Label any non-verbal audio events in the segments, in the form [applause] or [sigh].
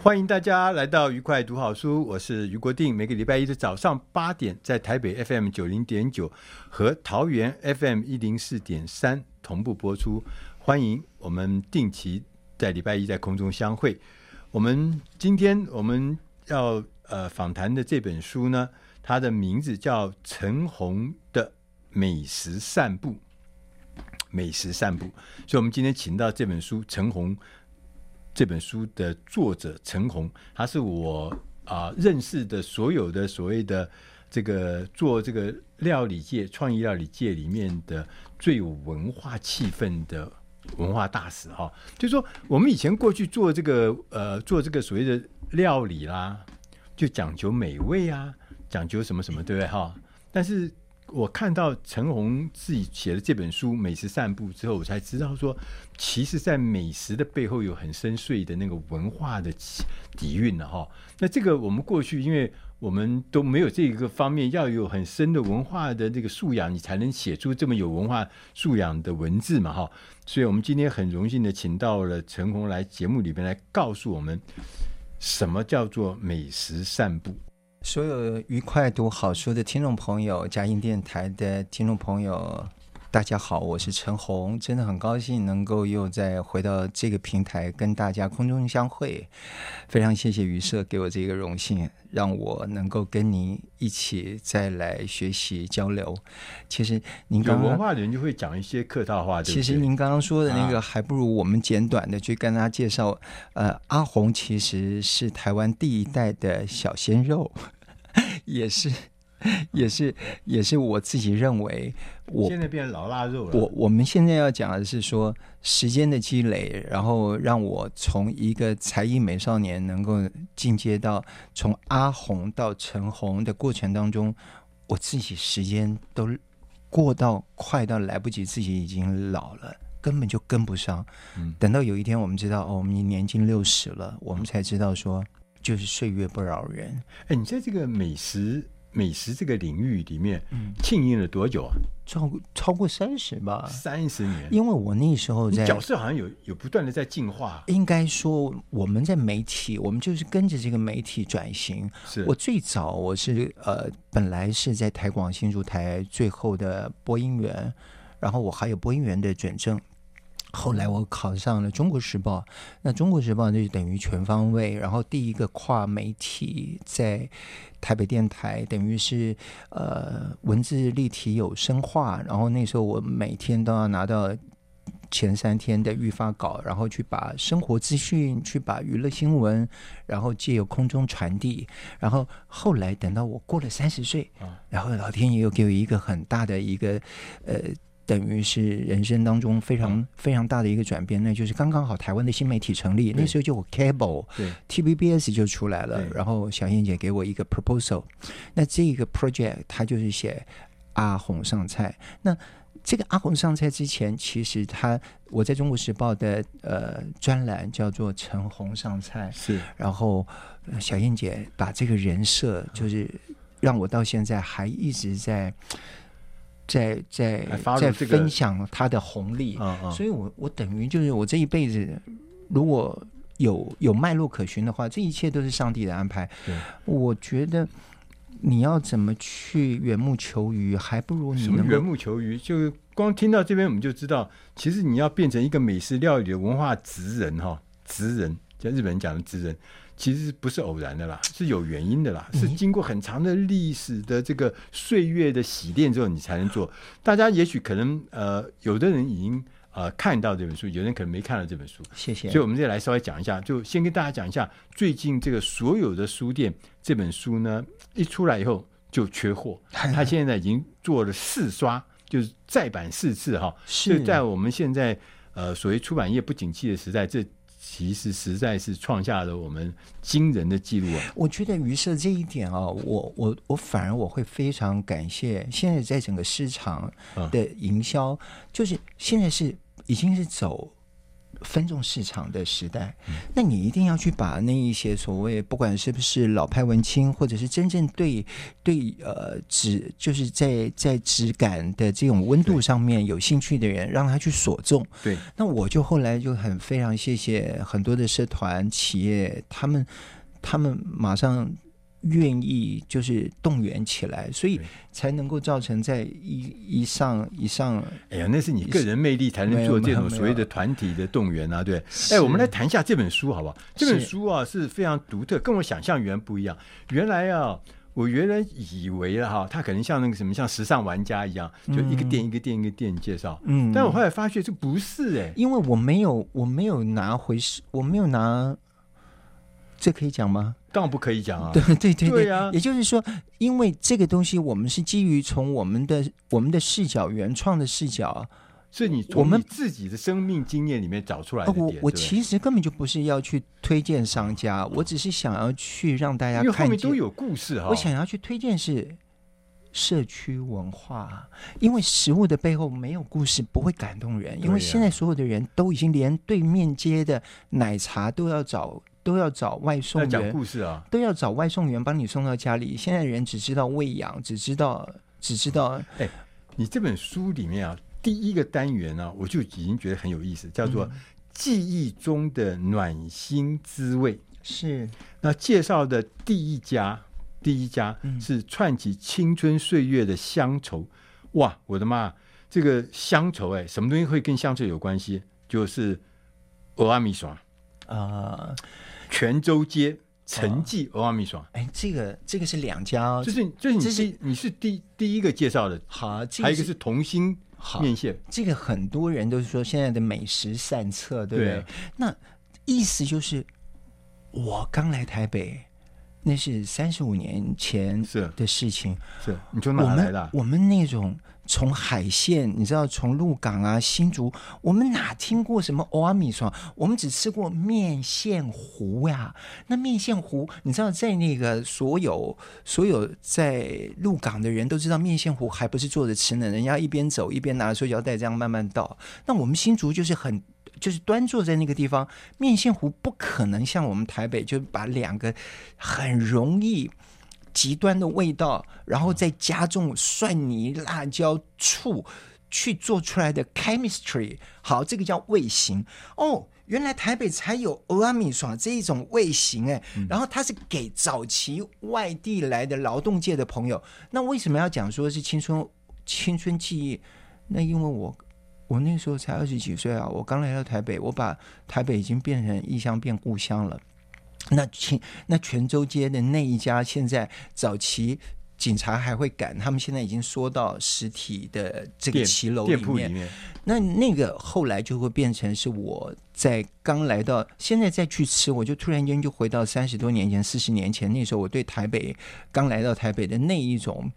欢迎大家来到愉快读好书，我是余国定。每个礼拜一的早上八点，在台北 FM 九零点九和桃园 FM 一零四点三同步播出。欢迎我们定期。在礼拜一在空中相会。我们今天我们要呃访谈的这本书呢，它的名字叫陈红的美食散步。美食散步，所以我们今天请到这本书陈红这本书的作者陈红，他是我啊、认识的所有的所谓的这个做这个料理界创意料理界里面的最有文化气氛的。文化大使哈，就是说我们以前过去做这个呃做这个所谓的料理啦，就讲究美味啊，讲究什么什么，对不对哈？但是我看到陈红自己写的这本书《美食散步》之后，我才知道说，其实，在美食的背后有很深邃的那个文化的底蕴的哈。那这个我们过去因为。我们都没有这个方面，要有很深的文化的这个素养，你才能写出这么有文化素养的文字嘛，哈。所以，我们今天很荣幸的请到了陈红来节目里边来告诉我们，什么叫做美食散步。所有愉快读好书的听众朋友，佳音电台的听众朋友。大家好，我是陈红，真的很高兴能够又再回到这个平台跟大家空中相会，非常谢谢于社给我这个荣幸，让我能够跟您一起再来学习交流。其实您刚刚有文化的人就会讲一些客套话，对对，其实您刚刚说的那个，还不如我们简短的去跟大家介绍。啊、呃，阿红其实是台湾第一代的小鲜肉，[laughs] 也是。[laughs] 也是，也是我自己认为我，我现在变老腊肉了。我我们现在要讲的是说，时间的积累，然后让我从一个才艺美少年能够进阶到从阿红到陈红的过程当中，我自己时间都过到快到来不及，自己已经老了，根本就跟不上。嗯，等到有一天我们知道哦，我们年近六十了，我们才知道说，就是岁月不饶人。哎，你在这个美食。美食这个领域里面，经营了多久啊？超超过三十吧，三十年。因为我那时候在角色好像有有不断的在进化。应该说，我们在媒体，我们就是跟着这个媒体转型。是我最早我是呃，本来是在台广新竹台最后的播音员，然后我还有播音员的准证。后来我考上了《中国时报》，那《中国时报》就等于全方位，然后第一个跨媒体在台北电台，等于是呃文字立体有声化。然后那时候我每天都要拿到前三天的预发稿，然后去把生活资讯、去把娱乐新闻，然后借由空中传递。然后后来等到我过了三十岁，然后老天爷又给我一个很大的一个呃。等于是人生当中非常非常大的一个转变，那就是刚刚好台湾的新媒体成立，那时候就有 cable，对，TVBS 就出来了，然后小燕姐给我一个 proposal，那这个 project 它就是写阿红上菜。那这个阿红上菜之前，其实他我在中国时报的呃专栏叫做陈红上菜，是，然后小燕姐把这个人设就是让我到现在还一直在。在在在分享他的红利，所以我我等于就是我这一辈子，如果有有脉络可循的话，这一切都是上帝的安排。我觉得你要怎么去缘木求鱼，还不如你能缘木求鱼。就光听到这边，我们就知道，其实你要变成一个美食料理的文化职人哈，职人，像日本人讲的职人，其实不是偶然的啦，是有原因的啦，是经过很长的历史的这个岁月的洗练之后，你才能做。大家也许可能呃，有的人已经。呃，看到这本书，有人可能没看到这本书。谢谢。所以，我们再来稍微讲一下，就先跟大家讲一下，最近这个所有的书店这本书呢，一出来以后就缺货。[laughs] 他现在已经做了四刷，就是再版四次哈。是在我们现在呃所谓出版业不景气的时代，这其实实在是创下了我们惊人的记录啊！我觉得于社这一点啊，我我我反而我会非常感谢现在在整个市场的营销，嗯、就是现在是。已经是走分众市场的时代，嗯，那你一定要去把那一些所谓不管是不是老派文青，或者是真正对对呃质就是在在质感的这种温度上面有兴趣的人，让他去锁中。对，那我就后来就很非常谢谢很多的社团企业，他们他们马上。愿意就是动员起来，所以才能够造成在一一上一上。哎呀，那是你个人魅力才能做这种所谓的团体的动员啊，对。哎，我们来谈一下这本书好不好？这本书啊是非常独特，跟我想象原不一样。原来啊，我原来以为了哈，它可能像那个什么，像时尚玩家一样，就一个店一个店一个店介绍。嗯，但我后来发现这不是哎，因为我没有我没有拿回事，我没有拿。这可以讲吗？当然不可以讲啊！对对对对，对啊！也就是说，因为这个东西，我们是基于从我们的我们的视角、原创的视角，所以你我们自己的生命经验里面找出来的。我我其实根本就不是要去推荐商家，我只是想要去让大家看，因为后面都有故事哈。我想要去推荐是社区文化，因为食物的背后没有故事不会感动人，因为现在所有的人都已经连对面街的奶茶都要找。都要找外送员讲故事啊，都要找外送员帮你送到家里。现在人只知道喂养，只知道只知道。哎，你这本书里面啊，第一个单元呢、啊，我就已经觉得很有意思，叫做“记忆中的暖心滋味”。嗯、是那介绍的第一家，第一家是串起青春岁月的乡愁。哇，我的妈！这个乡愁，哎，什么东西会跟乡愁有关系？就是俄阿米耍啊。泉州街陈记欧阿米爽，哎，这个这个是两家哦，就是就是你是你是第第一个介绍的，好，这个、还有一个是同心面线，这个很多人都是说现在的美食善策，对不对？对那意思就是我刚来台北，那是三十五年前的事情，是，是你从哪来的？我们，我们那种。从海线，你知道，从鹿港啊、新竹，我们哪听过什么蚵仔面线？我们只吃过面线糊呀。那面线糊，你知道，在那个所有所有在鹿港的人都知道，面线糊还不是坐着吃呢，人家一边走一边拿塑胶袋这样慢慢倒。那我们新竹就是很就是端坐在那个地方，面线糊不可能像我们台北就把两个很容易。极端的味道，然后再加重蒜泥、辣椒、醋去做出来的 chemistry，好，这个叫味型哦。原来台北才有欧阿米爽这一种味型哎，然后它是给早期外地来的劳动界的朋友。那为什么要讲说是青春青春记忆？那因为我我那时候才二十几岁啊，我刚来到台北，我把台北已经变成异乡变故乡了。那泉那泉州街的那一家，现在早期警察还会赶，他们现在已经缩到实体的这个骑楼里面。里面。那那个后来就会变成是我在刚来到，现在再去吃，我就突然间就回到三十多年前、四十年前那时候，我对台北刚来到台北的那一种，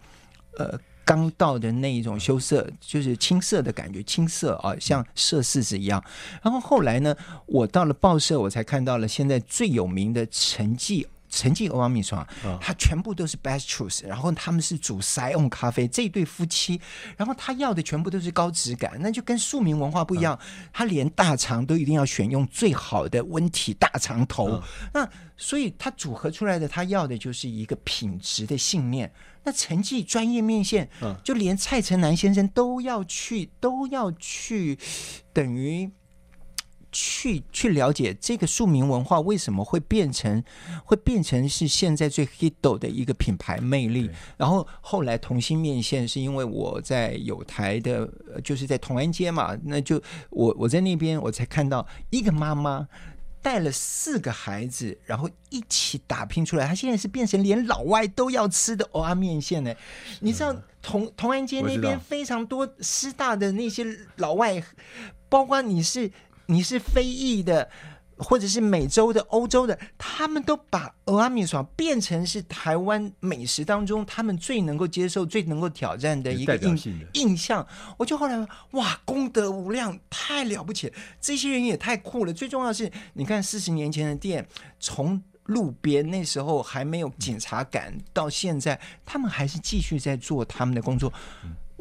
呃。刚到的那一种羞涩，就是青涩的感觉，青涩啊，像涩柿子一样。然后后来呢，我到了报社，我才看到了现在最有名的陈记。陈记蚵仔面线，他全部都是 best choice，然后他们是煮 SIAM 咖啡，这一对夫妻，然后他要的全部都是高质感，那就跟庶民文化不一样，他连大肠都一定要选用最好的温体大肠头，那所以他组合出来的他要的就是一个品质的信念。那成绩专业面线，就连蔡成南先生都要去，都要去，等于。去去了解这个庶民文化为什么会变成会变成是现在最 hit 的一个品牌魅力。然后后来同心面线是因为我在有台的，就是在同安街嘛，那就我我在那边我才看到一个妈妈带了四个孩子，然后一起打拼出来。他现在是变成连老外都要吃的蚵仔面线呢。你知道同同安街那边非常多师大的那些老外，包括你是。你是非裔的，或者是美洲的、欧洲的，他们都把俄阿米爽变成是台湾美食当中他们最能够接受、最能够挑战的一个印印象。我就后来哇，功德无量，太了不起了！这些人也太酷了。最重要的是，你看四十年前的店，从路边那时候还没有警察赶，到现在他们还是继续在做他们的工作。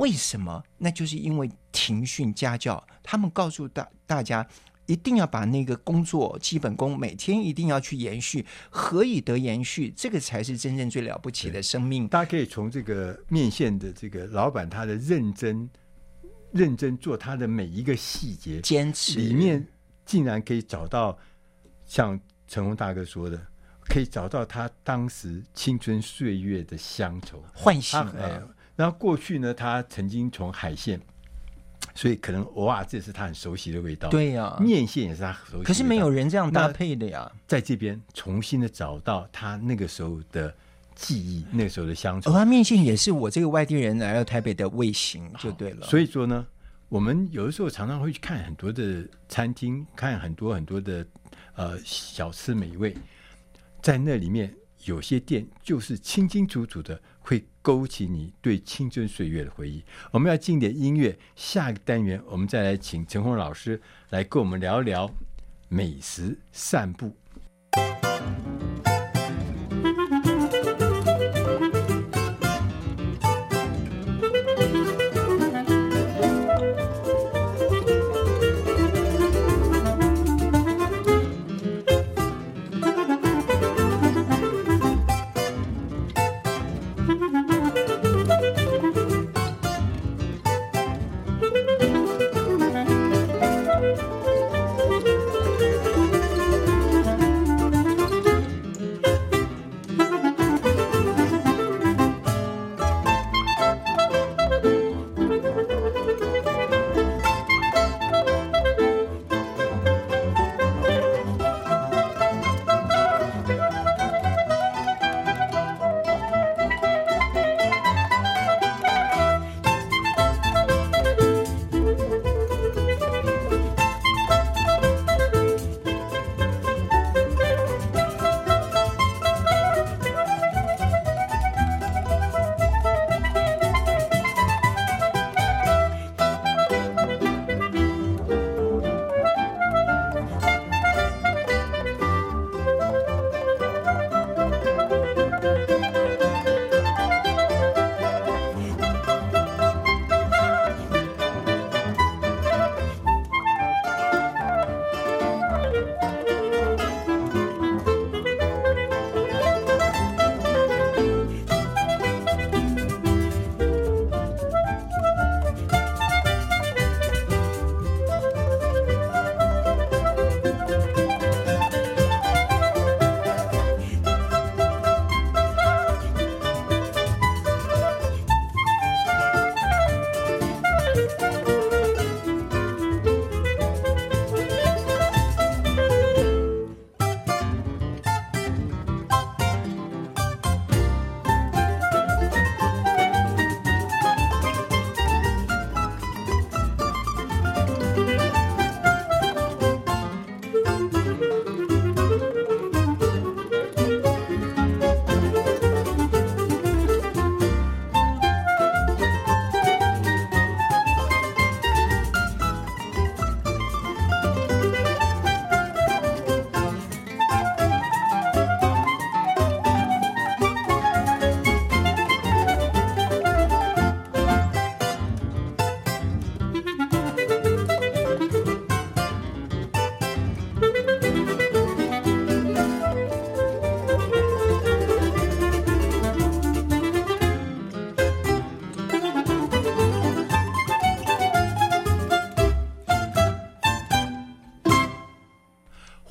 为什么？那就是因为庭训家教，他们告诉大大家，一定要把那个工作基本功每天一定要去延续，何以得延续？这个才是真正最了不起的生命。大家可以从这个面线的这个老板他的认真、认真做他的每一个细节，坚持里面竟然可以找到像陈鸿大哥说的，可以找到他当时青春岁月的乡愁唤醒了。然后过去呢，他曾经从海鲜，所以可能偶尔这是他很熟悉的味道。对呀、啊，面线也是他熟悉的。可是没有人这样搭配的呀。在这边重新的找到他那个时候的记忆，那个时候的乡愁。蚵仔面线也是我这个外地人来到台北的味型，就对了。所以说呢，我们有的时候常常会去看很多的餐厅，看很多很多的呃小吃美味，在那里面有些店就是清清楚楚的。会勾起你对青春岁月的回忆。我们要进点音乐，下一个单元我们再来请陈红老师来跟我们聊聊美食散步。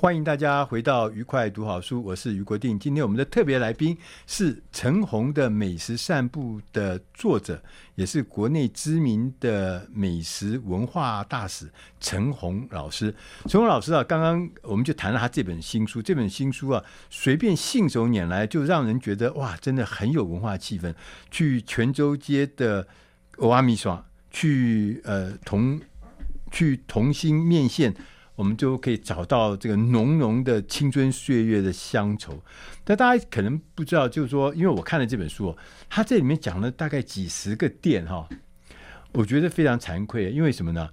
欢迎大家回到愉快读好书，我是于国定。今天我们的特别来宾是陈红的美食散步的作者，也是国内知名的美食文化大使陈红老师。陈红老师啊，刚刚我们就谈了他这本新书，这本新书啊，随便信手拈来就让人觉得哇，真的很有文化气氛。去泉州街的欧阿米爽，去呃同去同心面线。我们就可以找到这个浓浓的青春岁月的乡愁。但大家可能不知道，就是说，因为我看了这本书，它这里面讲了大概几十个店哈，我觉得非常惭愧。因为什么呢？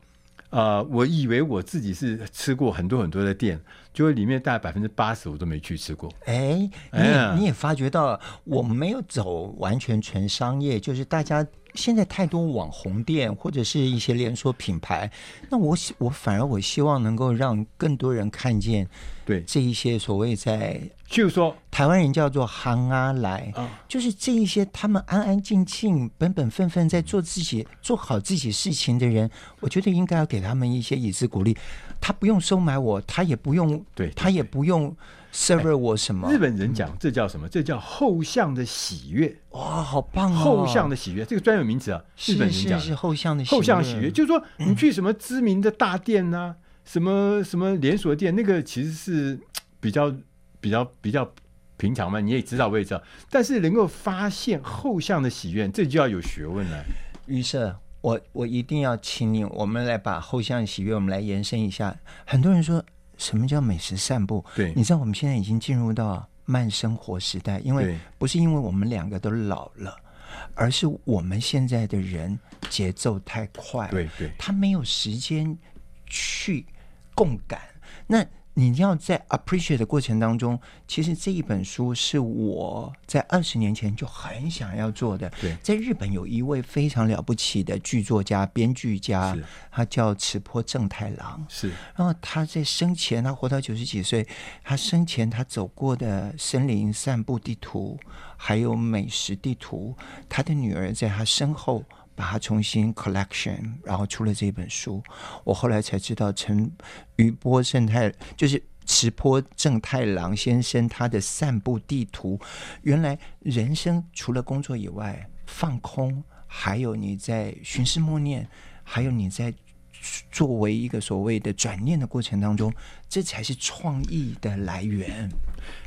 啊、呃，我以为我自己是吃过很多很多的店，就里面大概百分之八十我都没去吃过。哎，你也、哎、你也发觉到，我没有走完全纯商业，就是大家。现在太多网红店或者是一些连锁品牌，那我我反而我希望能够让更多人看见，对这一些所谓在，就是说台湾人叫做行啊来，就是这一些他们安安静静、本本分分在做自己、做好自己事情的人，我觉得应该要给他们一些以资鼓励。他不用收买我，他也不用，对他也不用。serve 我什么？日本人讲这叫什么？这叫后巷的喜悦。哇，好棒哦！后巷的喜悦，这个专有名词啊。日本人讲是后巷的后巷喜悦，就是说你去什么知名的大店呐、啊，什么什么连锁店，那个其实是 [tsk] 比较比较比较平常嘛。你也知道，我也知道。但是能够发现后巷的喜悦，这就要有学问了。于是，我我一定要请你，我们来把后巷喜悦，我们来延伸一下。很多人说。什么叫美食散步？对，你知道我们现在已经进入到慢生活时代，因为不是因为我们两个都老了，而是我们现在的人节奏太快，对对，他没有时间去共感。那你要在 appreciate 的过程当中，其实这一本书是我在二十年前就很想要做的。对，在日本有一位非常了不起的剧作家、编剧家，他叫池坡正太郎。是，然后他在生前，他活到九十几岁，他生前他走过的森林散步地图，还有美食地图，他的女儿在他身后。把它重新 collection，然后出了这本书。我后来才知道，陈余波正太就是池波正太郎先生他的散步地图。原来人生除了工作以外，放空，还有你在寻思默念，还有你在作为一个所谓的转念的过程当中，这才是创意的来源。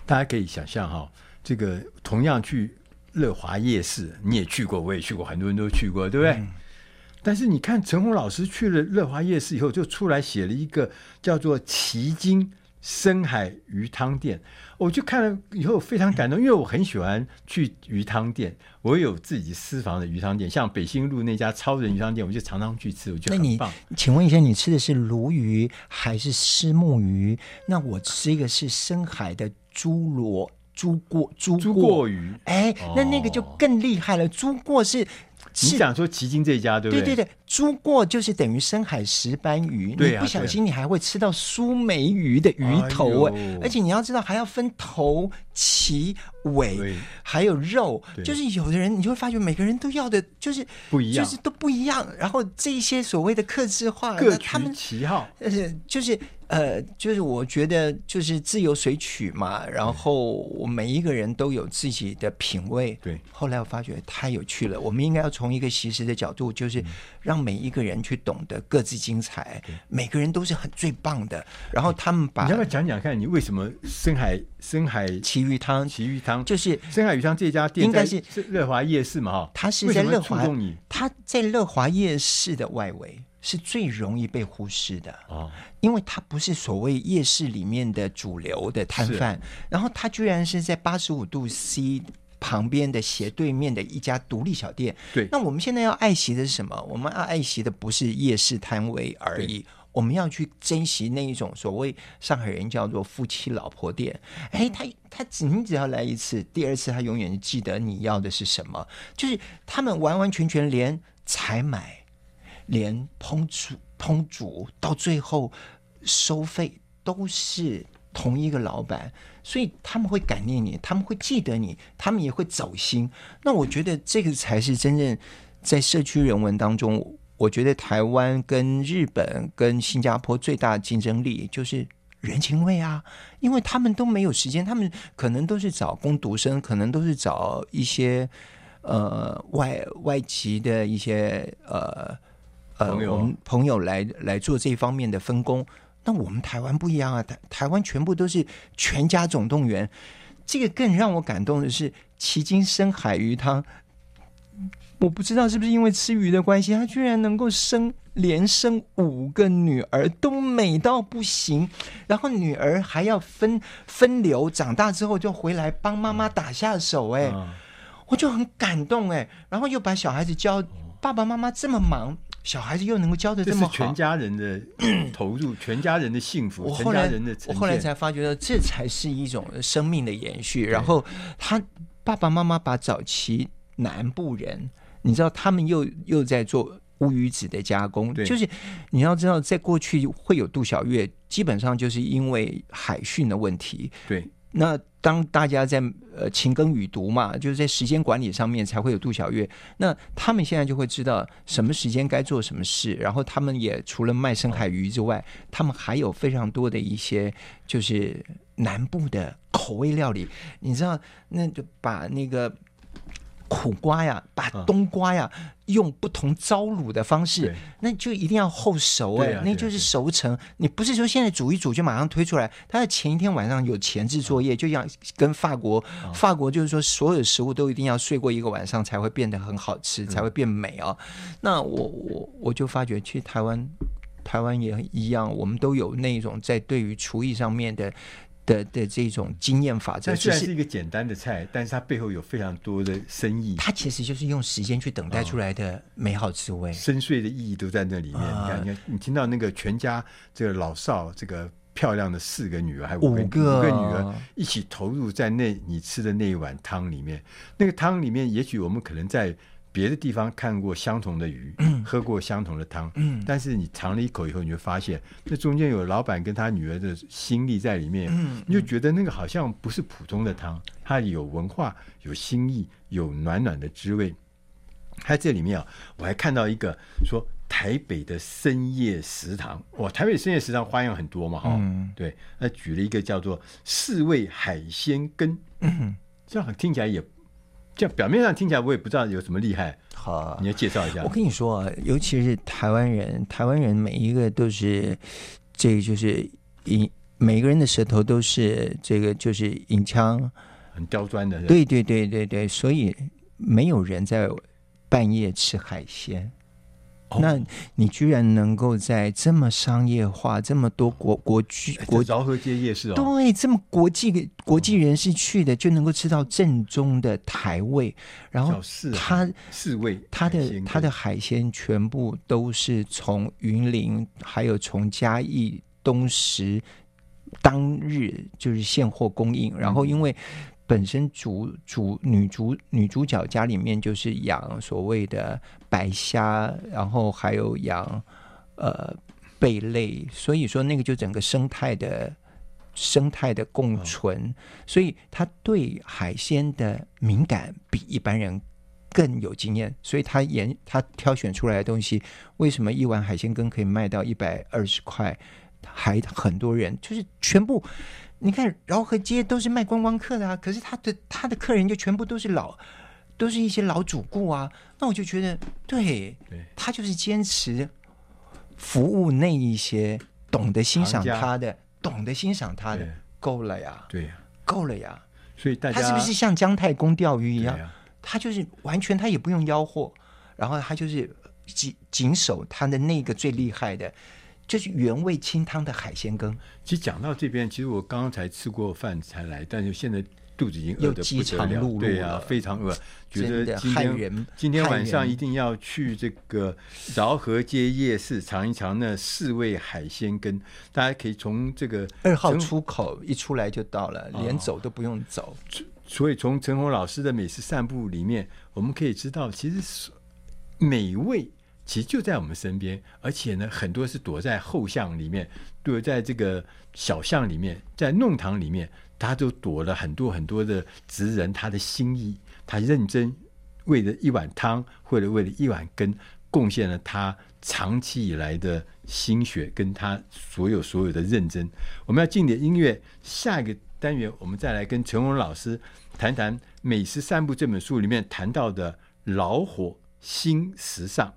大家可以想象哈，这个同样去。乐华夜市你也去过，我也去过，很多人都去过，对不对？嗯、但是你看陈红老师去了乐华夜市以后，就出来写了一个叫做“旗津深海鱼汤店”。我就看了以后非常感动，因为我很喜欢去鱼汤店，我有自己私房的鱼汤店，像北新路那家超人鱼汤店，我就常常去吃，我觉得很棒。那你请问一下，你吃的是鲈鱼还是虱目鱼？那我吃一个是深海的猪螺。猪过朱朱过鱼，哎，那那个就更厉害了。朱过是，你想说奇经这一家对不对？对对对，猪过就是等于深海石斑鱼，啊，你不小心你还会吃到苏梅鱼的鱼头哎，哎，而且你要知道还要分头、鳍、尾，还有肉，就是有的人你就会发觉每个人都要的就是不一样，就是都不一样。然后这一些所谓的客制化，各取其好，呃，就是。呃，就是我觉得就是自由随取嘛，然后我每一个人都有自己的品味。对，后来我发觉太有趣了，我们应该要从一个习食的角度，就是让每一个人去懂得各自精彩，每个人都是很最棒的。然后他们把你要不要讲讲看，你为什么深海深海奇鱼汤奇鱼汤就是深海鱼汤这家店应该是乐华夜市嘛？哈，它是在乐华，它在乐华夜市的外围。是最容易被忽视的哦，因为它不是所谓夜市里面的主流的摊贩，然后它居然是在八十五度 C 旁边的斜对面的一家独立小店。对，那我们现在要爱惜的是什么？我们要爱惜的不是夜市摊位而已，我们要去珍惜那一种所谓上海人叫做夫妻老婆店。哎，他他只你只要来一次，第二次他永远记得你要的是什么，就是他们完完全全连采买。连烹煮、烹煮到最后收费都是同一个老板，所以他们会感念你，他们会记得你，他们也会走心。那我觉得这个才是真正在社区人文当中，我觉得台湾跟日本跟新加坡最大的竞争力就是人情味啊，因为他们都没有时间，他们可能都是找工读生，可能都是找一些呃外外籍的一些呃呃朋友朋友来来做这方面的分工。那我们台湾不一样啊，台台湾全部都是全家总动员。这个更让我感动的是，迄今深海鱼汤。我不知道是不是因为吃鱼的关系，他居然能够生连生五个女儿，都美到不行。然后女儿还要分分流，长大之后就回来帮妈妈打下手。哎，我就很感动。哎，然后又把小孩子教爸爸妈妈这么忙，小孩子又能够教的这么好，全家人的投入，全家人的幸福，我后来全家人的我后来才发觉到，这才是一种生命的延续。然后他爸爸妈妈把早期南部人。你知道他们又又在做乌鱼子的加工，就是你要知道，在过去会有杜小月，基本上就是因为海训的问题。对，那当大家在呃勤耕雨读嘛，就是在时间管理上面才会有杜小月。那他们现在就会知道什么时间该做什么事，然后他们也除了卖深海鱼之外，他们还有非常多的一些就是南部的口味料理。你知道，那就把那个。苦瓜呀，把冬瓜呀、嗯、用不同糟卤的方式，那就一定要后熟哎、欸啊，那就是熟成。你不是说现在煮一煮就马上推出来，它的前一天晚上有前置作业，嗯、就像跟法国、嗯，法国就是说所有食物都一定要睡过一个晚上才会变得很好吃，嗯、才会变美哦。那我我我就发觉，其实台湾台湾也一样，我们都有那种在对于厨艺上面的。的的这种经验法则，虽然是一个简单的菜，但是它背后有非常多的深意。它其实就是用时间去等待出来的美好滋味，深邃的意义都在那里面。你看，你看，你听到那个全家这个老少，这个漂亮的四个女儿，还有五个，五个，五个女儿一起投入在那你吃的那一碗汤里面。那个汤里面，也许我们可能在。别的地方看过相同的鱼，嗯、喝过相同的汤，嗯，但是你尝了一口以后，你就发现那中间有老板跟他女儿的心力在里面，嗯，你就觉得那个好像不是普通的汤，它有文化、有心意、有暖暖的滋味。它这里面啊，我还看到一个说台北的深夜食堂，哇，台北深夜食堂花样很多嘛，哈、嗯，对，那举了一个叫做四味海鲜羹，嗯，这样听起来也。这样表面上听起来我也不知道有什么厉害，好，你要介绍一下。我跟你说啊，尤其是台湾人，台湾人每一个都是，这个就是银，每个人的舌头都是这个就是银枪，很刁钻的。对对对对对，所以没有人在半夜吃海鲜。那你居然能够在这么商业化、这么多国国际国饶河街夜市哦，对，这么国际国际人士去的，就能够吃到正宗的台味。然后它四味，它的它的海鲜全部都是从云林，还有从嘉义东石当日就是现货供应。然后因为本身主主女主女主角家里面就是养所谓的白虾，然后还有养呃贝类，所以说那个就整个生态的生态的共存，哦，所以他对海鲜的敏感比一般人更有经验，所以他研他挑选出来的东西，为什么一碗海鲜羹可以卖到一百二十块，还很多人就是全部。你看饶河街都是卖观光客的啊，可是他的他的客人就全部都是老，都是一些老主顾啊。那我就觉得，对，对他就是坚持服务那一些懂得欣赏他的，懂得欣赏他的，够了呀，对呀，够了呀。所以大家他是不是像姜太公钓鱼一样？他就是完全他也不用吆喝，然后他就是谨谨守他的那个最厉害的。就是原味清汤的海鲜羹。其实讲到这边，其实我刚刚才吃过饭才来，但是现在肚子已经饿得不得了，了，对啊，非常饿，觉得今天今天晚上一定要去这个饶河街夜市尝一尝那四味海鲜羹。大家可以从这个二号出口一出来就到了，连走都不用走。哦、所以从陈红老师的美食散步里面，我们可以知道，其实是美味。其实就在我们身边，而且呢，很多是躲在后巷里面，躲在这个小巷里面，在弄堂里面，他都躲了很多很多的职人，他的心意，他认真为了一碗汤，或者为了一碗羹，贡献了他长期以来的心血，跟他所有所有的认真。我们要进点音乐，下一个单元我们再来跟陈鸿老师谈谈《美食散步》这本书里面谈到的老火新时尚。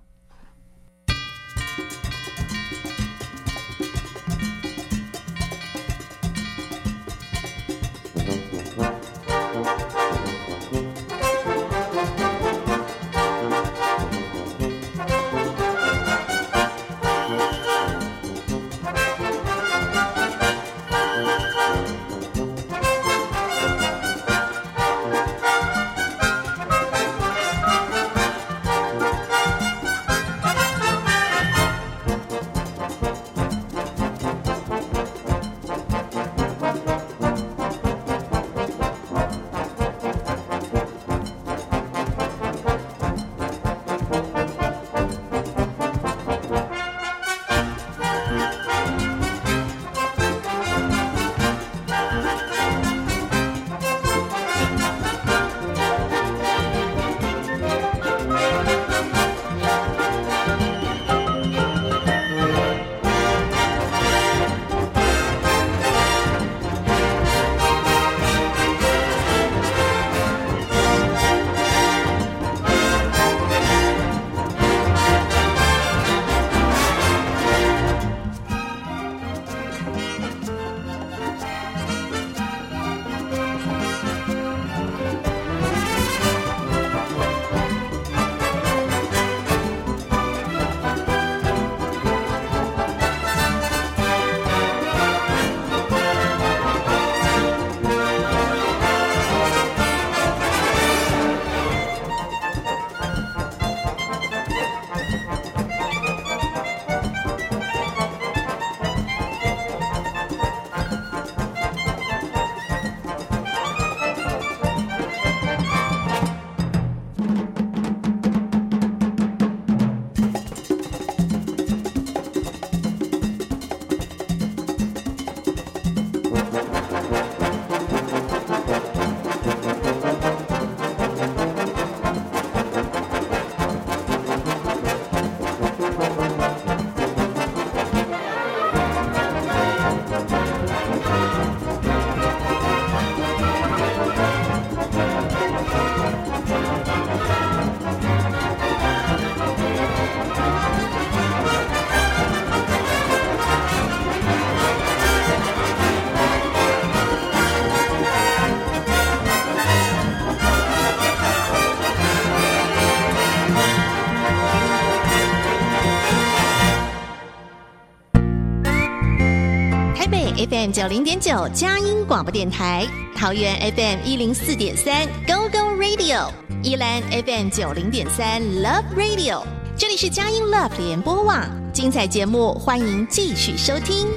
九零点九佳音广播电台，桃园 FM 一零四点三 Go Go Radio，宜兰 FM 九零点三 Love Radio，这里是佳音 Love 联播网，精彩节目欢迎继续收听。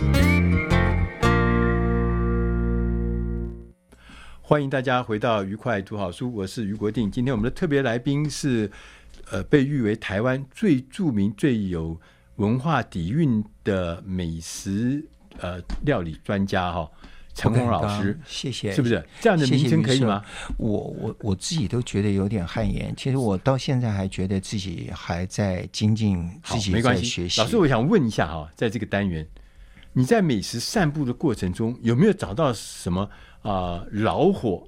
欢迎大家回到愉快读好书，我是余国定。今天我们的特别来宾是，呃，被誉为台湾最著名、最有文化底蕴的美食。呃，料理专家哈，陈功老师，谢谢，是不是这样的名称可以吗？谢谢我我我自己都觉得有点汗颜。其实我到现在还觉得自己还在精进，自己在学习。老师，我想问一下哈，在这个单元，你在美食散步的过程中，有没有找到什么啊、呃、老火？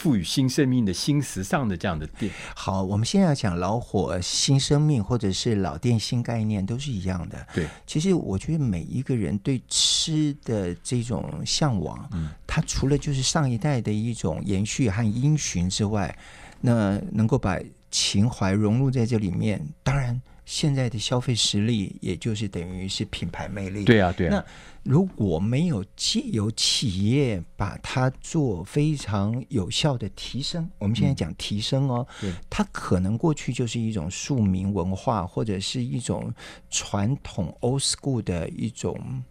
赋予新生命的新时尚的这样的店，好，我们现在要讲老火新生命，或者是老店新概念，都是一样的。对，其实我觉得每一个人对吃的这种向往，嗯，它除了就是上一代的一种延续和因循之外，那能够把情怀融入在这里面，当然现在的消费实力，也就是等于是品牌魅力。对啊，对啊。那如果没有借由企业把它做非常有效的提升，我们现在讲提升哦，对，它可能过去就是一种庶民文化或者是一种传统 old school 的一种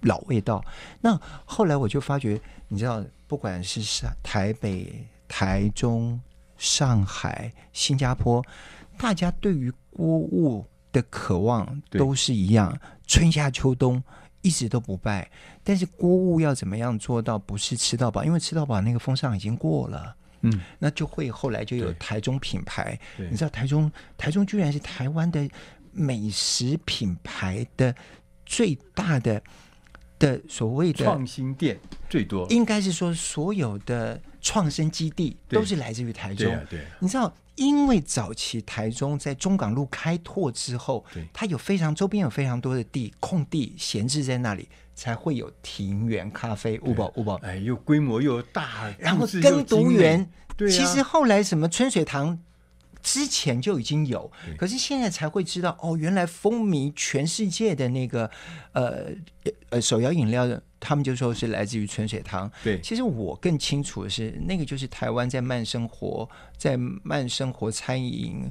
老味道。那后来我就发觉，你知道，不管是台北、台中、上海、新加坡，大家对于锅物的渴望都是一样，春夏秋冬。一直都不败，但是锅物要怎么样做到不是吃到饱？因为吃到饱那个风尚已经过了，嗯，那就会后来就有台中品牌。你知道台中，台中居然是台湾的美食品牌的最大的的所谓的创新店最多，应该是说所有的创生基地都是来自于台中。对啊，对啊，你知道，因为早期台中在中港路开拓之后，对它有非常周边有非常多的地空地闲置在那里，才会有庭园咖啡、五宝五宝，哎，又规模又大，然后跟读园。对啊，其实后来什么春水堂。之前就已经有，可是现在才会知道哦，原来风靡全世界的那个呃呃手摇饮料的，他们就说是来自于春水堂。对，其实我更清楚的是，那个就是台湾在慢生活，在慢生活餐饮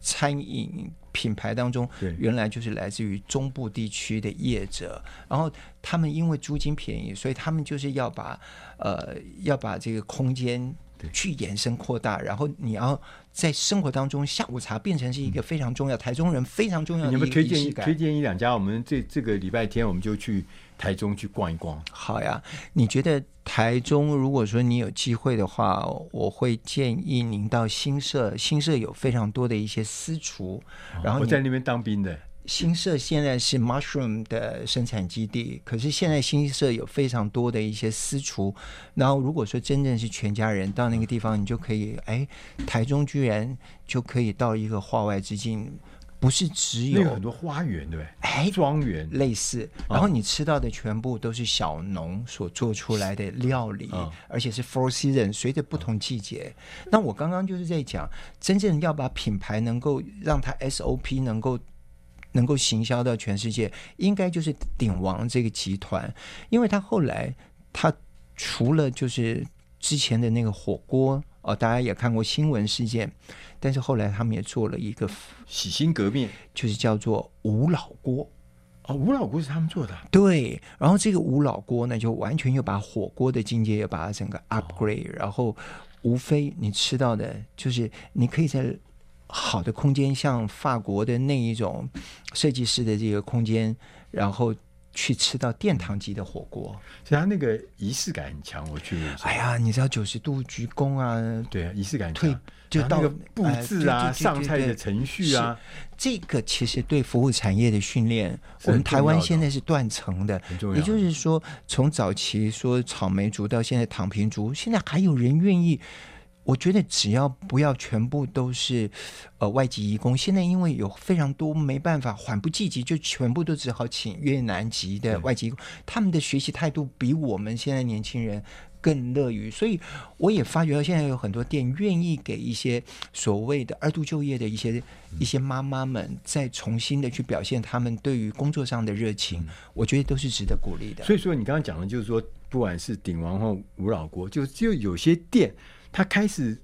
餐饮品牌当中，原来就是来自于中部地区的业者，然后他们因为租金便宜，所以他们就是要把呃要把这个空间。去延伸扩大，然后你要在生活当中，下午茶变成是一个非常重要，台中人非常重要的。你们推荐推荐一两家，我们这这个礼拜天我们就去台中去逛一逛。好呀，你觉得台中如果说你有机会的话，我会建议您到新社，新社有非常多的一些私厨，然后我在那边当兵的。新社现在是 mushroom 的生产基地，可是现在新社有非常多的一些私厨。然后如果说真正是全家人到那个地方，你就可以哎，台中居然就可以到一个化外之境，不是只有，有很多花园，对不对？哎，庄园类似。然后你吃到的全部都是小农所做出来的料理，哦、而且是 four season，随着不同季节。那我刚刚就是在讲，真正要把品牌能够让它 SOP 能够。能够行销到全世界，应该就是鼎王这个集团，因为他后来他除了就是之前的那个火锅哦，大家也看过新闻事件，但是后来他们也做了一个洗心革面，就是叫做吴老锅。哦，吴老锅是他们做的，对，然后这个吴老锅呢，就完全又把火锅的境界又把它整个 upgrade，哦，然后无非你吃到的就是你可以在。好的空间，像法国的那一种设计师的这个空间，然后去吃到殿堂级的火锅，所以它那个仪式感很强。我去，哎呀，你知道九十度鞠躬啊，对啊，仪式感很强。就到个布置啊，上菜的程序啊，这个其实对服务产业的训练，我们台湾现在是断层的。也就是说，从早期说草莓族到现在躺平族，现在还有人愿意。我觉得只要不要全部都是，呃，外籍移工。现在因为有非常多没办法缓不济急，就全部都只好请越南籍的外籍移工。他们的学习态度比我们现在年轻人更乐于，所以我也发觉到现在有很多店愿意给一些所谓的二度就业的一些一些妈妈们再重新的去表现他们对于工作上的热情。我觉得都是值得鼓励的。所以说，你刚刚讲的就是说，不管是鼎王或吴老国，就就有些店。他开始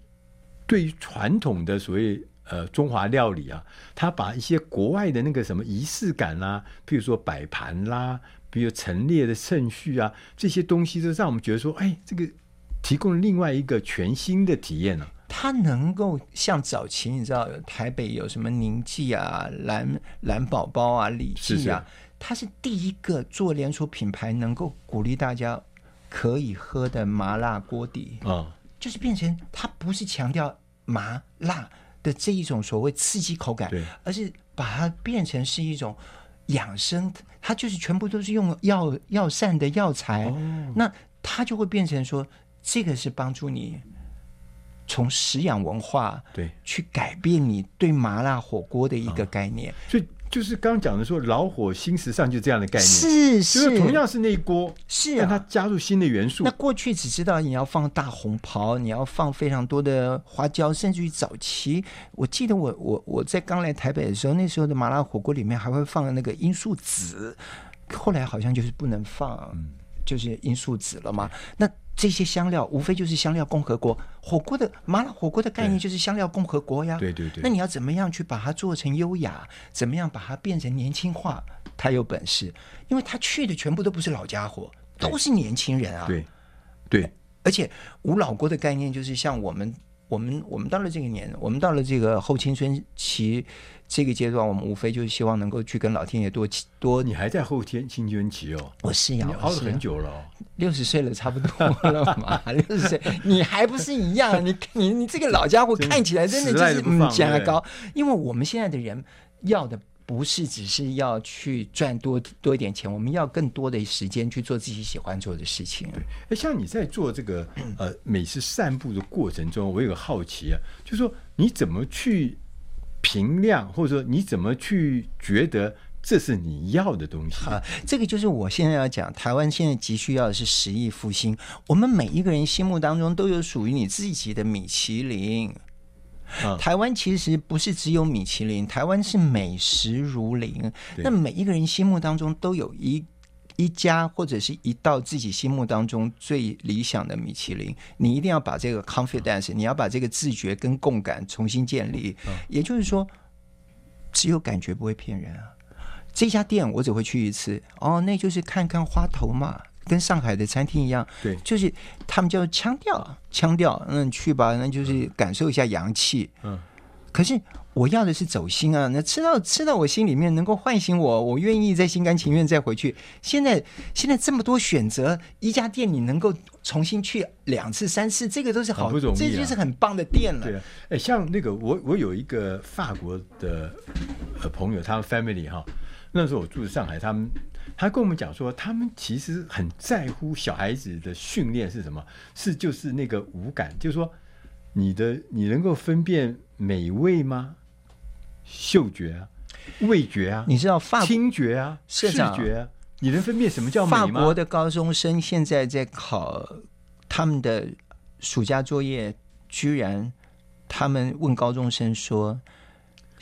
对于传统的所谓呃中华料理啊，他把一些国外的那个什么仪式感啦、啊，譬如说摆盘啦，比如陈列的顺序啊，这些东西都让我们觉得说，哎，这个提供另外一个全新的体验呢、啊。它能够像早期你知道台北有什么宁记啊、蓝蓝宝宝啊、李记啊，它是第一个做连锁品牌，能够鼓励大家可以喝的麻辣锅底啊。哦就是变成它不是强调麻辣的这一种所谓刺激口感，而是把它变成是一种养生，它就是全部都是用药药膳的药材，哦，那它就会变成说，这个是帮助你从食养文化对去改变你对麻辣火锅的一个概念，哦，所以。就是刚讲的说，老火新时尚就这样的概念，是是，就是同样是那一锅，是、啊，但它加入新的元素。那过去只知道你要放大红袍，你要放非常多的花椒，甚至于早期，我记得我我我在刚来台北的时候，那时候的麻辣火锅里面还会放那个罂粟籽，后来好像就是不能放，嗯、就是罂粟籽了嘛。那这些香料无非就是香料共和国火锅的麻辣火锅的概念就是香料共和国呀。对对对。那你要怎么样去把它做成优雅？怎么样把它变成年轻化？他有本事，因为他去的全部都不是老家伙，都是年轻人啊。对对。而且无老锅的概念就是像我们我们我们到了这个年，我们到了这个后青春期。这个阶段，我们无非就是希望能够去跟老天爷多多。你还在后天青春期哦？我是呀，你熬了很久了，六十岁了差不多了嘛。[laughs] 六十岁，你还不是一样？你你你这个老家伙看起来真的就是嗯，加高。因为我们现在的人要的不是只是要去赚多多一点钱，我们要更多的时间去做自己喜欢做的事情。对，哎，像你在做这个 [clears throat] 呃美食散步的过程中，我有个好奇啊，就是说你怎么去评量，或者说你怎么去觉得这是你要的东西？啊，这个就是我现在要讲，台湾现在急需要的是十亿复兴。我们每一个人心目当中都有属于你自己的米其林。台湾其实不是只有米其林，台湾是美食如林。那每一个人心目当中都有一一家或者是一道自己心目当中最理想的米其林。你一定要把这个 confidence，你要把这个自觉跟共感重新建立。也就是说，只有感觉不会骗人啊。这家店我只会去一次，哦，那就是看看花头嘛。跟上海的餐厅一样，对，就是他们叫腔调，腔调，嗯，去吧，那就是感受一下洋气，嗯。可是我要的是走心啊，那吃到吃到我心里面，能够唤醒我，我愿意再心甘情愿再回去。现在现在这么多选择，一家店你能够重新去两次三次，这个都是好，不容易啊，这就是很棒的店了。对啊，哎，像那个我我有一个法国的呃朋友，他们 family 哈，那时候我住在上海，他们。他跟我们讲说，他们其实很在乎小孩子的训练是什么？是就是那个五感，就是说你的你能够分辨美味吗？嗅觉啊，味觉啊，你知道法听觉啊，视觉啊，你能分辨什么叫美吗？法国的高中生现在在考他们的暑假作业，居然他们问高中生说。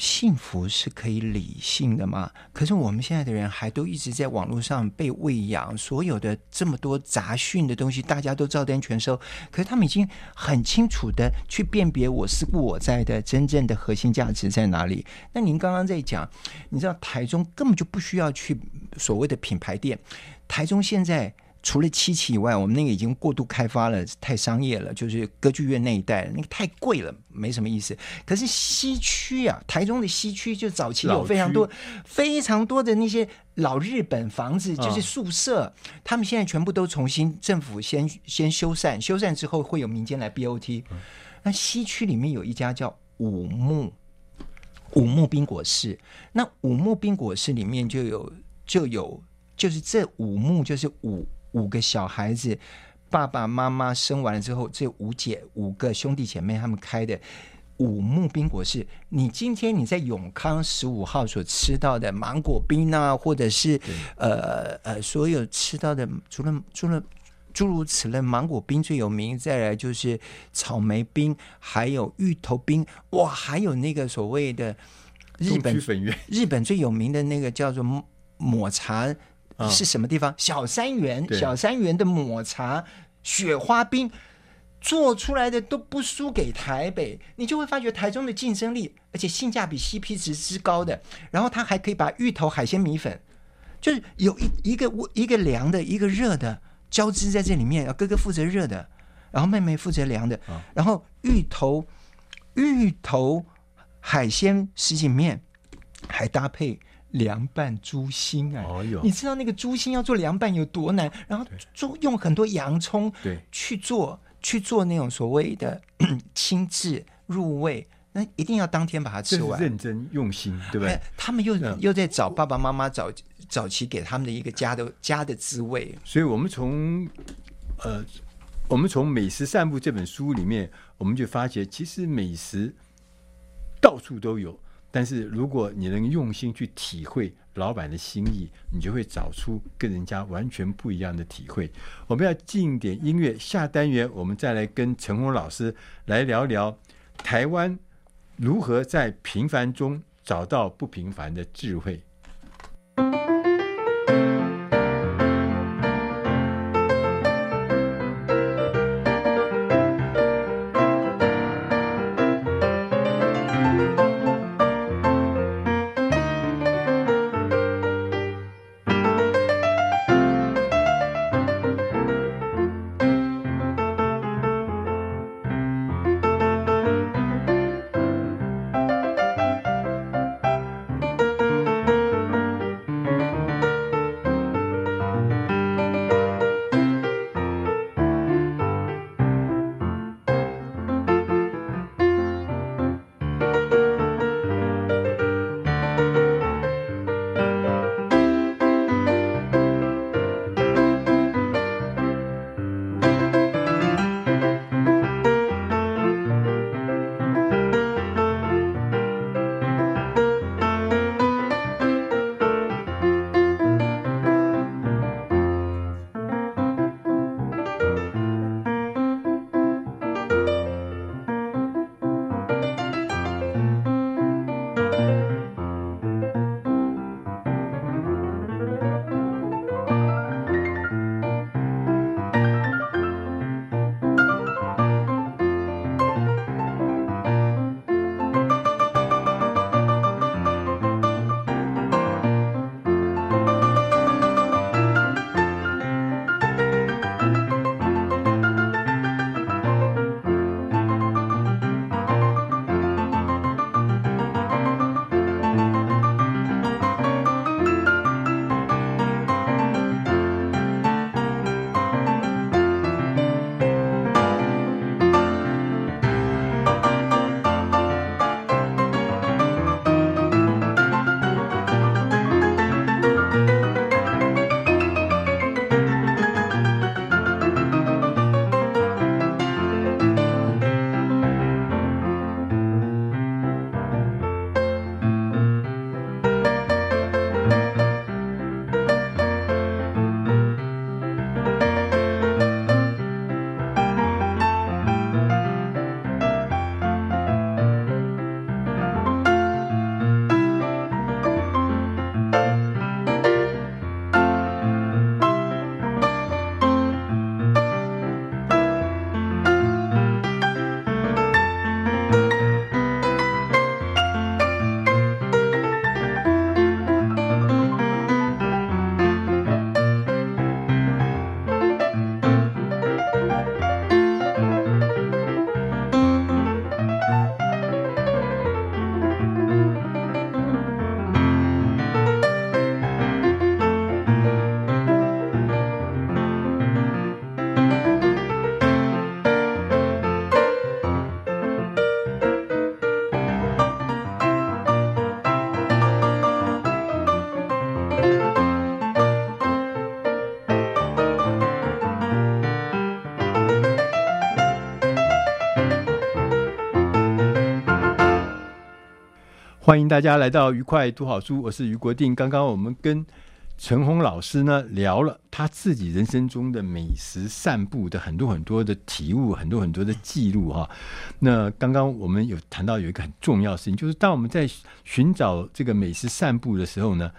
幸福是可以理性的吗？可是我们现在的人还都一直在网络上被喂养，所有的这么多杂讯的东西，大家都照单全收。可是他们已经很清楚的去辨别我思故我在的真正的核心价值在哪里。那您刚刚在讲，你知道台中根本就不需要去所谓的品牌店，台中现在。除了七期以外，我们那个已经过度开发了，太商业了。就是歌剧院那一带，那个太贵了，没什么意思。可是西区啊，台中的西区就早期有非常多、非常多的那些老日本房子，就是宿舍。嗯、他们现在全部都重新，政府先先修缮，修缮之后会有民间来 BOT。那西区里面有一家叫五木五木冰果室，那五木冰果室里面就有就有就是这五木就是五。五个小孩子，爸爸妈妈生完了之后，这五姐五个兄弟姐妹他们开的五木冰果室。你今天你在永康十五号所吃到的芒果冰啊，或者是呃呃所有吃到的，除了除了诸如此类，芒果冰最有名，再来就是草莓冰，还有芋头冰，哇，还有那个所谓的日本日本最有名的那个叫做抹茶。是什么地方？小三元，小三元的抹茶雪花冰做出来的都不输给台北，你就会发觉台中的竞争力，而且性价比 CP 值之高的。然后它还可以把芋头海鲜米粉，就是有一一个一个凉的，一个热的交织在这里面，哥哥负责热的，然后妹妹负责凉的。然后芋头芋头海鲜什锦面还搭配。凉拌猪心啊！哦、你知道那个猪心要做凉拌有多难？然后做用很多洋葱去做去做那种所谓的 [clears throat] 轻质入味，那一定要当天把它吃完，认真用心，对不对？他们又又在找爸爸妈妈早早期给他们的一个家的家的滋味。所以我们从呃，我们从《美食散步》这本书里面，我们就发觉，其实美食到处都有。但是如果你能用心去体会老板的心意，你就会找出跟人家完全不一样的体会。我们要进一点音乐，下单元我们再来跟陈红老师来聊聊台湾如何在平凡中找到不平凡的智慧。欢迎大家来到愉快读好书，我是于国定。刚刚我们跟陈红老师呢聊了他自己人生中的美食散步的很多很多的体悟，很多很多的记录哈。那刚刚我们有谈到有一个很重要的事情，就是当我们在寻找这个美食散步的时候呢，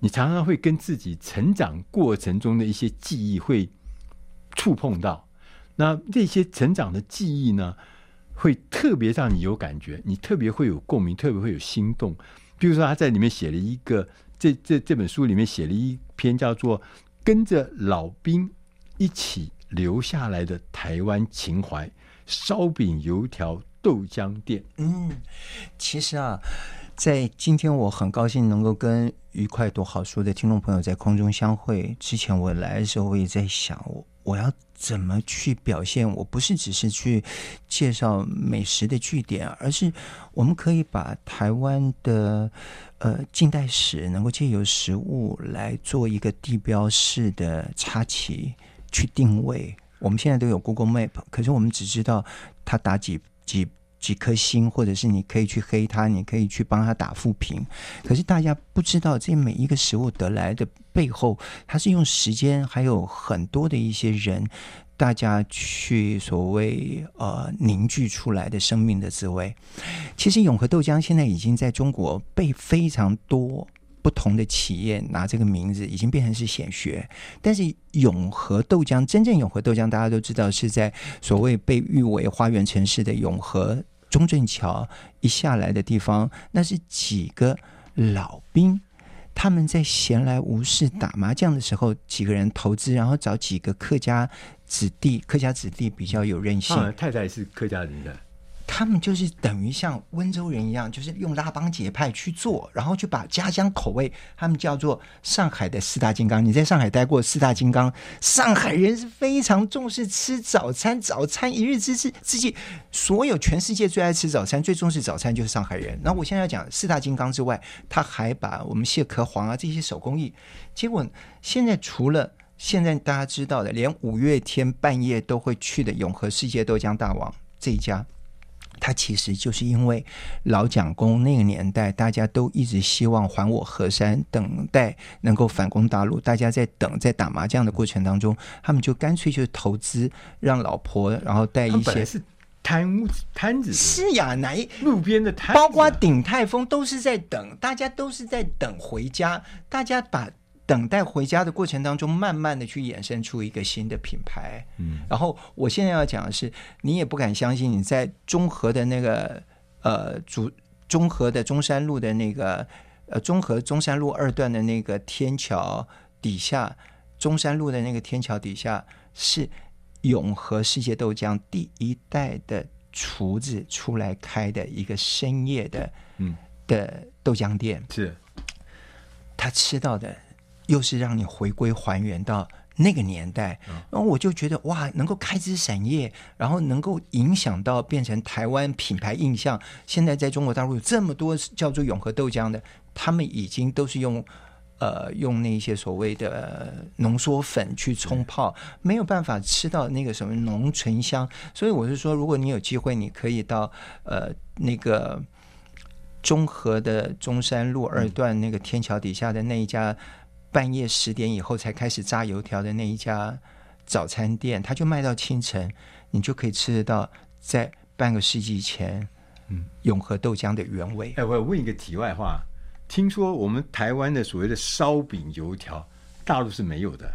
你常常会跟自己成长过程中的一些记忆会触碰到。那这些成长的记忆呢，会特别让你有感觉，你特别会有共鸣，特别会有心动。比如说他在里面写了一个。这这这本书里面写了一篇叫做《跟着老兵一起留下来的台湾情怀》，烧饼、油条、豆浆店。嗯，其实啊，在今天我很高兴能够跟愉快读好书的听众朋友在空中相会。之前我来的时候，我也在想我。我要怎么去表现？我不是只是去介绍美食的据点，而是我们可以把台湾的呃近代史能够借由食物来做一个地标式的插旗去定位。我们现在都有 Google Map，可是我们只知道它打几几。几颗星，或者是你可以去黑它，你可以去帮它打负评。可是大家不知道，这每一个食物得来的背后，它是用时间，还有很多的一些人，大家去所谓呃凝聚出来的生命的滋味。其实永和豆浆现在已经在中国被非常多不同的企业拿这个名字，已经变成是显学。但是永和豆浆，真正永和豆浆，大家都知道是在所谓被誉为花园城市的永和。中正桥一下来的地方，那是几个老兵，他们在闲来无事打麻将的时候，几个人投资，然后找几个客家子弟，客家子弟比较有韧性。太太是客家人的。他们就是等于像温州人一样，就是用拉帮结派去做，然后就把家乡口味，他们叫做上海的四大金刚。你在上海待过四大金刚？上海人是非常重视吃早餐，早餐一日之计，自己所有全世界最爱吃早餐、最重视早餐就是上海人。那我现在要讲四大金刚之外，他还把我们蟹壳黄啊这些手工艺，结果现在除了现在大家知道的，连五月天半夜都会去的永和世界豆浆大王这一家。他其实就是因为老蒋公那个年代，大家都一直希望还我河山，等待能够反攻大陆。大家在等，在打麻将的过程当中，他们就干脆就投资，让老婆然后带一些是摊屋摊子，是呀，哪一路边的摊，包括鼎泰丰都是在等，大家都是在等回家，大家把。等待回家的过程当中，慢慢的去衍生出一个新的品牌。嗯，然后我现在要讲的是，你也不敢相信，你在中和的那个呃主中和的中山路的那个呃中和中山路二段的那个天桥底下，中山路的那个天桥底下是永和世界豆浆第一代的厨子出来开的一个深夜的嗯的豆浆店，是他吃到的。又是让你回归还原到那个年代，然后我就觉得哇，能够开枝散叶，然后能够影响到变成台湾品牌印象。现在在中国大陆有这么多叫做永和豆浆的，他们已经都是用呃用那些所谓的浓缩粉去冲泡，没有办法吃到那个什么浓醇香。所以我是说，如果你有机会，你可以到呃那个中和的中山路二段那个天桥底下的那一家。半夜十点以后才开始炸油条的那一家早餐店，它就卖到清晨，你就可以吃得到在半个世纪前，嗯，永和豆浆的原味。哎，我要问一个题外话，听说我们台湾的所谓的烧饼油条，大陆是没有的。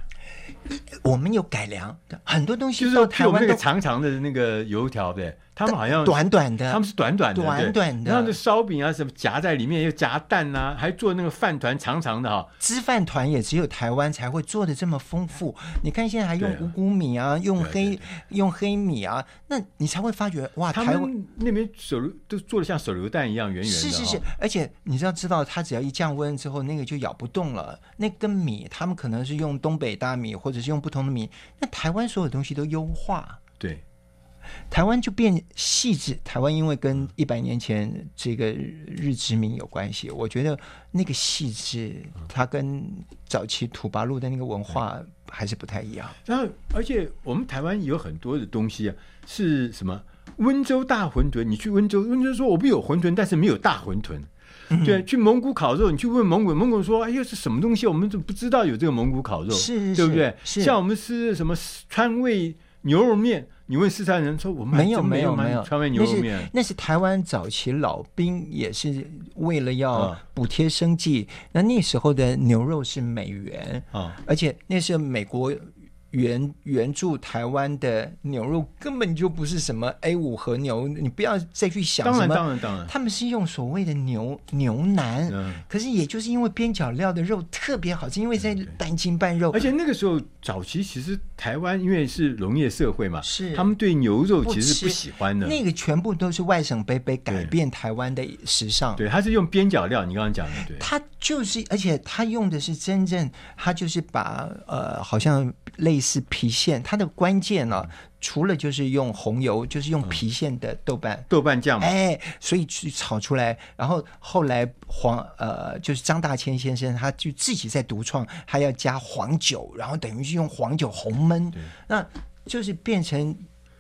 我们有改良很多东西，就是台湾那个长长的那个油条，对。他们好像短短的，他们是短短的，短短的。然后那烧饼啊，什么夹在里面又夹蛋啊，还做那个饭团长长的哈。汁饭团也只有台湾才会做的这么丰富。你看现在还用五谷米啊，用黑用黑米啊，那你才会发觉哇，台湾那边手榴都做的像手榴弹一样圆圆的。是是是，而且你知道知道，它只要一降温之后，那个就咬不动了。那根米，他们可能是用东北大米，或者是用不同的米。那台湾所有东西都优化。对。台湾就变细致。台湾因为跟一百年前这个日殖民有关系，我觉得那个细致，它跟早期土八路的那个文化还是不太一样。然后，而且我们台湾有很多的东西啊，是什么？温州大馄饨，你去温州，温州说我们有馄饨，但是没有大馄饨。嗯、对，去蒙古烤肉，你去问蒙古，蒙古说：“哎呦，是什么东西？我们怎么不知道有这个蒙古烤肉？是，对不对？像我们吃什么川味牛肉面，你问四川人说我们没有没有没有川味牛肉面，那是台湾早期老兵也是为了要补贴生计，嗯、那那时候的牛肉是美元啊，而且那时候美国。援援助台湾的牛肉根本就不是什么 A 五和牛，你不要再去想什么。当然，当然，当然，他们是用所谓的牛牛腩，嗯、可是也就是因为边角料的肉特别好吃，因为在半筋半肉。而且那个时候早期其实台湾因为是农业社会嘛，是他们对牛肉其实是不喜欢的。那个全部都是外省杯杯改变台湾的时尚。对，他是用边角料，你刚刚讲的对。他就是，而且他用的是真正，他就是把呃，好像。类似郫县，它的关键呢、啊，除了就是用红油，就是用郫县的豆瓣、嗯、豆瓣酱嘛，哎，所以去炒出来。然后后来黄呃，就是张大千先生，他就自己在独创，他要加黄酒，然后等于是用黄酒红焖，那就是变成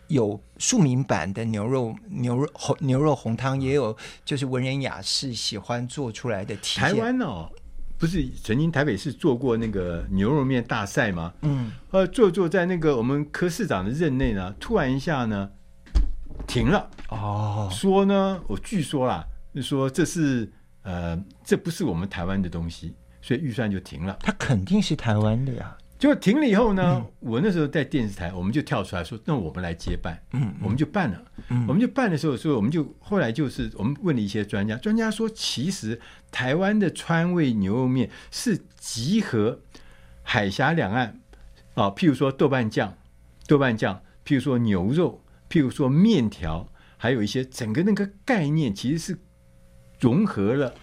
有庶民版的牛肉牛肉红牛肉红汤，也有就是文人雅士喜欢做出来的。台湾哦。不是曾经台北市做过那个牛肉面大赛吗？嗯，呃，做做在那个我们柯市长的任内呢，突然一下呢停了。哦，说呢，我据说啦，就说这是呃，这不是我们台湾的东西，所以预算就停了。它肯定是台湾的呀。就停了以后呢，嗯、我那时候在电视台，我们就跳出来说：“那我们来接办。嗯”嗯，我们就办了。嗯，我们就办的时候，所以我们就后来就是我们问了一些专家，专家说，其实台湾的川味牛肉面是集合海峡两岸啊，譬如说豆瓣酱、豆瓣酱，譬如说牛肉，譬如说面条，还有一些整个那个概念，其实是融合了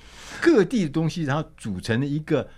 各地的东西，然后组成了一个。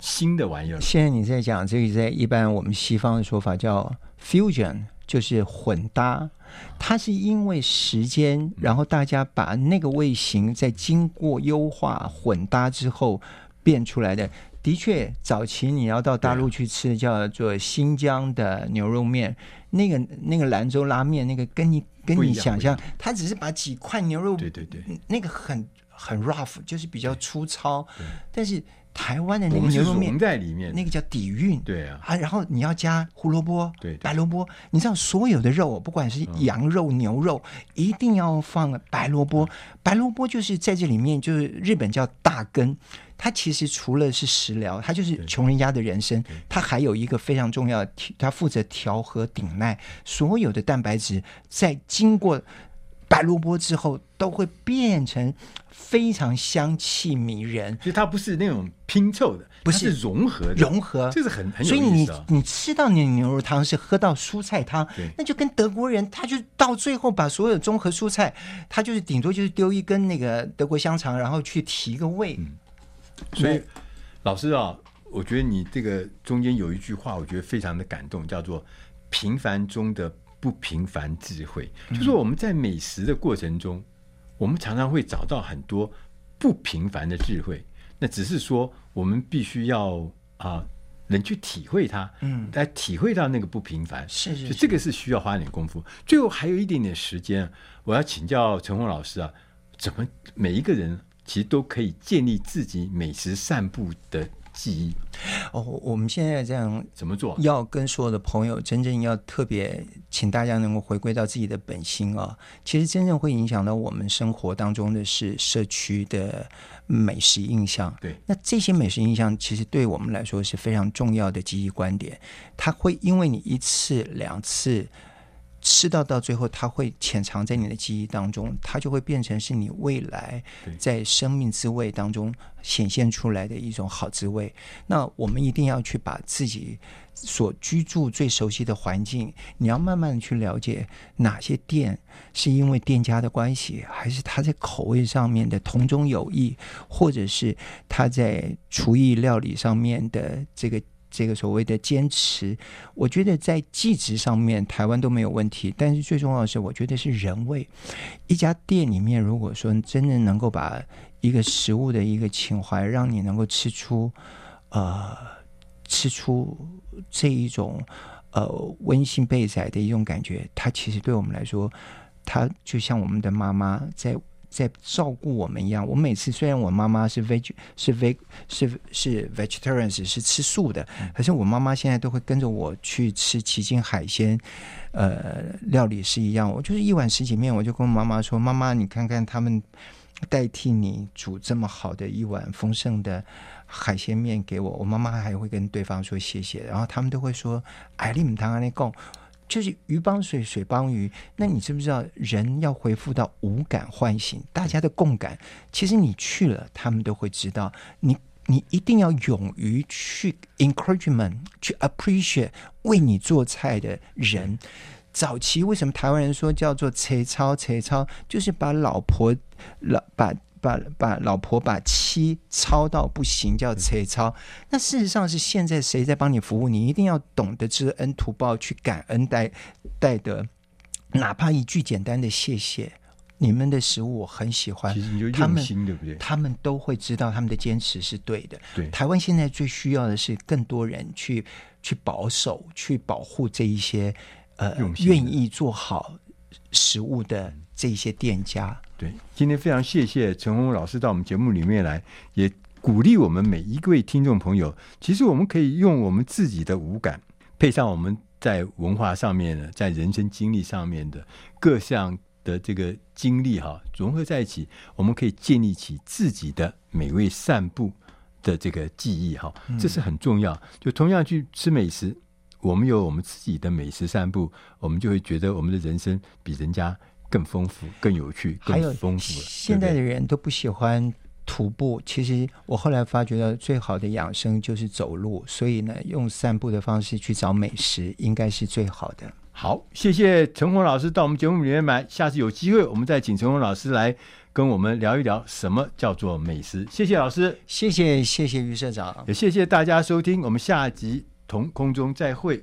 新的玩意儿。现在你在讲这个，在一般我们西方的说法叫 fusion，就是混搭。它是因为时间，然后大家把那个味型在经过优化混搭之后变出来的。的确，早期你要到大陆去吃叫做新疆的牛肉面，那个那个兰州拉面，那个跟你跟你想象，它只是把几块牛肉，对对对，那个很很 rough，就是比较粗糙，但是。台湾的那个牛肉面在里面，那个叫底蕴。对啊，啊，然后你要加胡萝卜，对，白萝卜。你知道所有的肉，不管是羊肉、牛肉，一定要放白萝卜。白萝卜就是在这里面，就是日本叫大根。它其实除了是食疗，它就是穷人家的人参。它还有一个非常重要的，它负责调和顶耐。所有的蛋白质在经过白萝卜之后，都会变成。非常香气迷人，所以它不是那种拼凑的，不是，是融合的，融合，这是很很。所以你你吃到你的牛肉汤是喝到蔬菜汤，那就跟德国人，他就到最后把所有综合蔬菜，他就是顶多就是丢一根那个德国香肠，然后去提个味。嗯、所以老师啊，我觉得你这个中间有一句话，我觉得非常的感动，叫做“平凡中的不平凡智慧”，嗯、就是说我们在美食的过程中。我们常常会找到很多不平凡的智慧，那只是说我们必须要啊，能去体会它，嗯，来体会到那个不平凡，是是，是，这个是需要花点功夫。最后还有一点点时间，我要请教陈红老师啊，怎么每一个人其实都可以建立自己美食散步的记忆哦，我们现在这样怎么做？要跟所有的朋友真正要特别，请大家能够回归到自己的本心啊！其实真正会影响到我们生活当中的是社区的美食印象。对，那这些美食印象其实对我们来说是非常重要的记忆观点。它会因为你一次两次。吃到到最后，它会潜藏在你的记忆当中，它就会变成是你未来在生命滋味当中显现出来的一种好滋味。那我们一定要去把自己所居住最熟悉的环境，你要慢慢的去了解哪些店是因为店家的关系，还是他在口味上面的同中有异，或者是他在厨艺料理上面的这个。这个所谓的坚持，我觉得在技职上面台湾都没有问题，但是最重要的是，我觉得是人味。一家店里面，如果说真的能够把一个食物的一个情怀，让你能够吃出，呃，吃出这一种呃温馨备载的一种感觉，它其实对我们来说，它就像我们的妈妈在。在照顾我们一样。我每次虽然我妈妈是 veg 是 veg 是是 vegetarians 是吃素的，可是我妈妈现在都会跟着我去吃旗津海鲜，呃，料理是一样。我就是一碗十几面，我就跟我妈妈说：“妈妈，你看看他们代替你煮这么好的一碗丰盛的。”海鲜面给我，我妈妈还会跟对方说谢谢，然后他们都会说：“哎，你们堂那贡，就是鱼帮水，水帮鱼。”那你知不知道，人要恢复到五感唤醒，大家的共感，其实你去了，他们都会知道。你你一定要勇于去 encouragement，去 appreciate 为你做菜的人。早期为什么台湾人说叫做“切操切操”，就是把老婆老把。把把老婆把妻操到不行，叫切操。那事实上是现在谁在帮你服务？你一定要懂得知恩图报，去感恩戴戴德，哪怕一句简单的谢谢。你们的食物我很喜欢，其实你就用心，对不对？他们都会知道他们的坚持是对的。对，台湾现在最需要的是更多人去去保守、去保护这一些呃愿意做好食物的这一些店家。对，今天非常谢谢陈红老师到我们节目里面来，也鼓励我们每一位听众朋友。其实我们可以用我们自己的五感，配上我们在文化上面的、在人生经历上面的各项的这个经历哈，融合在一起，我们可以建立起自己的美味散步的这个记忆哈，这是很重要。就同样去吃美食，我们有我们自己的美食散步，我们就会觉得我们的人生比人家。更丰富、更有趣、更丰富。现在的人都不喜欢徒步，其实我后来发觉到，最好的养生就是走路。所以呢，用散步的方式去找美食，应该是最好的。好，谢谢陈红老师到我们节目里面来。下次有机会，我们再请陈红老师来跟我们聊一聊什么叫做美食。谢谢老师，谢谢谢谢于社长，也谢谢大家收听。我们下集同空中再会。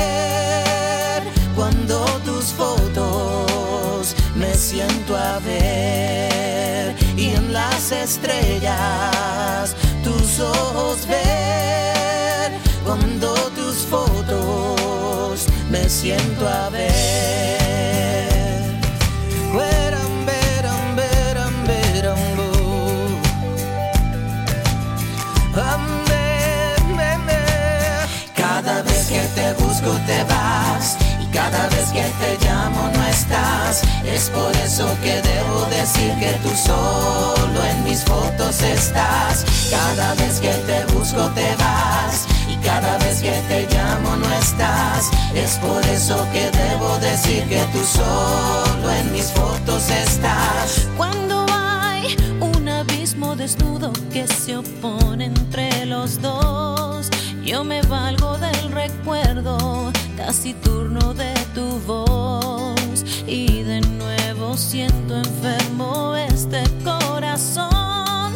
tus fotos me siento a ver y en las estrellas tus ojos ver. Cuando tus fotos me siento a ver. Te vas. y cada vez que te llamo no estás. Es por eso que debo decir que tú solo en mis fotos estás. Cada vez que te busco te vas y cada vez que te llamo no estás. Es por eso que debo decir que tú solo en mis fotos estás. Cuando hay un abismo desnudo que se opone entre los dos yo me valgo del recuerdo, casi turno de tu voz. Y de nuevo siento enfermo este corazón,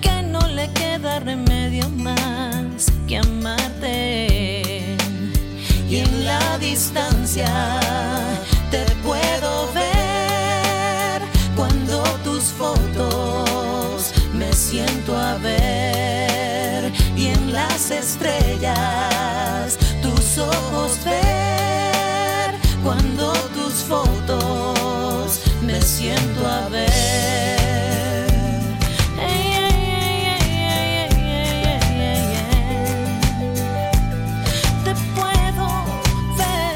que no le queda remedio más que amarte. Y en la distancia te puedo ver cuando tus fotos me siento a ver las estrellas tus ojos ver cuando tus fotos me siento a ver. Te puedo ver.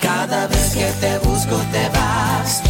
Cada vez que te busco te vas